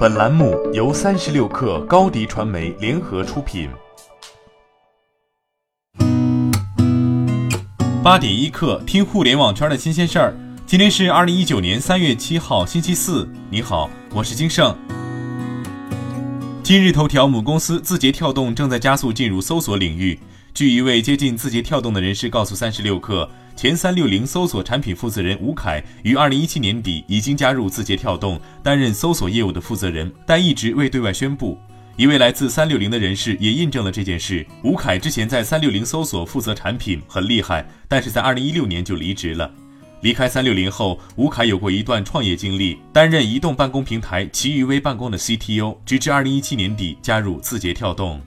本栏目由三十六氪高低传媒联合出品。八点一刻，听互联网圈的新鲜事儿。今天是二零一九年三月七号，星期四。你好，我是金盛。今日头条母公司字节跳动正在加速进入搜索领域。据一位接近字节跳动的人士告诉三十六氪。前三六零搜索产品负责人吴凯于二零一七年底已经加入字节跳动，担任搜索业务的负责人，但一直未对外宣布。一位来自三六零的人士也印证了这件事。吴凯之前在三六零搜索负责产品，很厉害，但是在二零一六年就离职了。离开三六零后，吴凯有过一段创业经历，担任移动办公平台奇遇微办公的 CTO，直至二零一七年底加入字节跳动。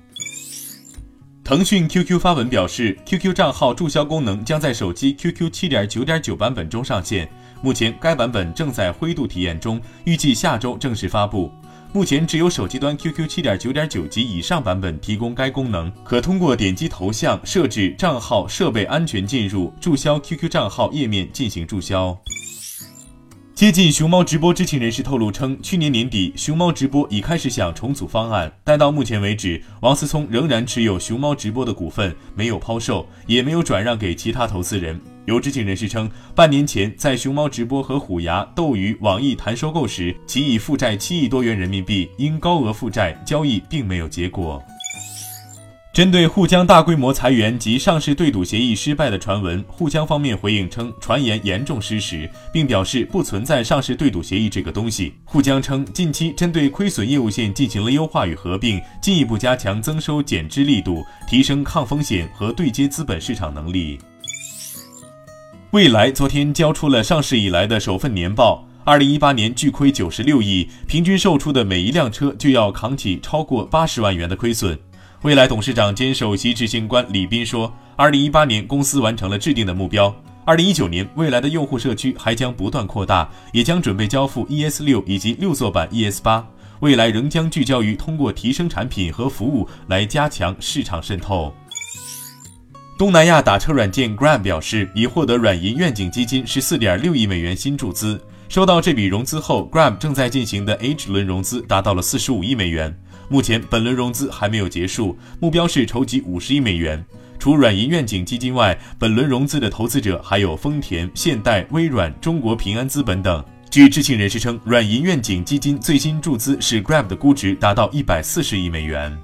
腾讯 QQ 发文表示，QQ 账号注销功能将在手机 QQ 7.9.9版本中上线。目前该版本正在灰度体验中，预计下周正式发布。目前只有手机端 QQ 7.9.9及以上版本提供该功能，可通过点击头像设置账号设备安全进入注销 QQ 账号页面进行注销。接近熊猫直播知情人士透露称，去年年底，熊猫直播已开始想重组方案，但到目前为止，王思聪仍然持有熊猫直播的股份，没有抛售，也没有转让给其他投资人。有知情人士称，半年前在熊猫直播和虎牙、斗鱼、网易谈收购时，其已负债七亿多元人民币，因高额负债，交易并没有结果。针对沪江大规模裁员及上市对赌协议失败的传闻，沪江方面回应称传言严重失实，并表示不存在上市对赌协议这个东西。沪江称，近期针对亏损业务线进行了优化与合并，进一步加强增收减支力度，提升抗风险和对接资本市场能力。蔚来昨天交出了上市以来的首份年报，二零一八年巨亏九十六亿，平均售出的每一辆车就要扛起超过八十万元的亏损。未来董事长兼首席执行官李斌说：“二零一八年公司完成了制定的目标。二零一九年，未来的用户社区还将不断扩大，也将准备交付 ES 六以及六座版 ES 八。未来仍将聚焦于通过提升产品和服务来加强市场渗透。”东南亚打车软件 Grab 表示，已获得软银愿景基金十四点六亿美元新注资。收到这笔融资后，Grab 正在进行的 H 轮融资达到了四十五亿美元。目前本轮融资还没有结束，目标是筹集五十亿美元。除软银愿景基金外，本轮融资的投资者还有丰田、现代、微软、中国平安资本等。据知情人士称，软银愿景基金最新注资使 Grab 的估值达到一百四十亿美元。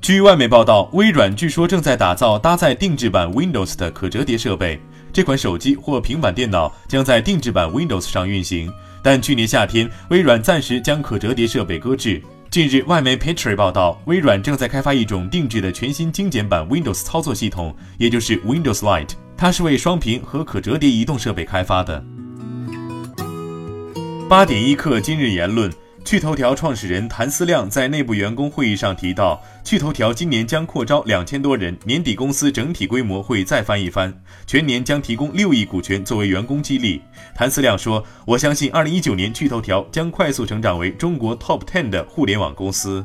据外媒报道，微软据说正在打造搭载定制版 Windows 的可折叠设备，这款手机或平板电脑将在定制版 Windows 上运行。但去年夏天，微软暂时将可折叠设备搁置。近日，外媒 Petri 报道，微软正在开发一种定制的全新精简版 Windows 操作系统，也就是 Windows Lite。它是为双屏和可折叠移动设备开发的。八点一刻，今日言论。趣头条创始人谭思亮在内部员工会议上提到，趣头条今年将扩招两千多人，年底公司整体规模会再翻一番，全年将提供六亿股权作为员工激励。谭思亮说：“我相信，二零一九年趣头条将快速成长为中国 Top Ten 的互联网公司。”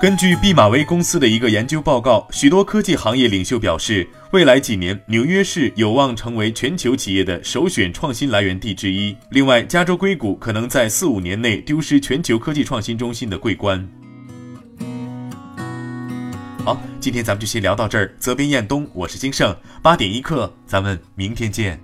根据毕马威公司的一个研究报告，许多科技行业领袖表示，未来几年纽约市有望成为全球企业的首选创新来源地之一。另外，加州硅谷可能在四五年内丢失全球科技创新中心的桂冠。好，今天咱们就先聊到这儿。责编：彦东，我是金盛，八点一刻，咱们明天见。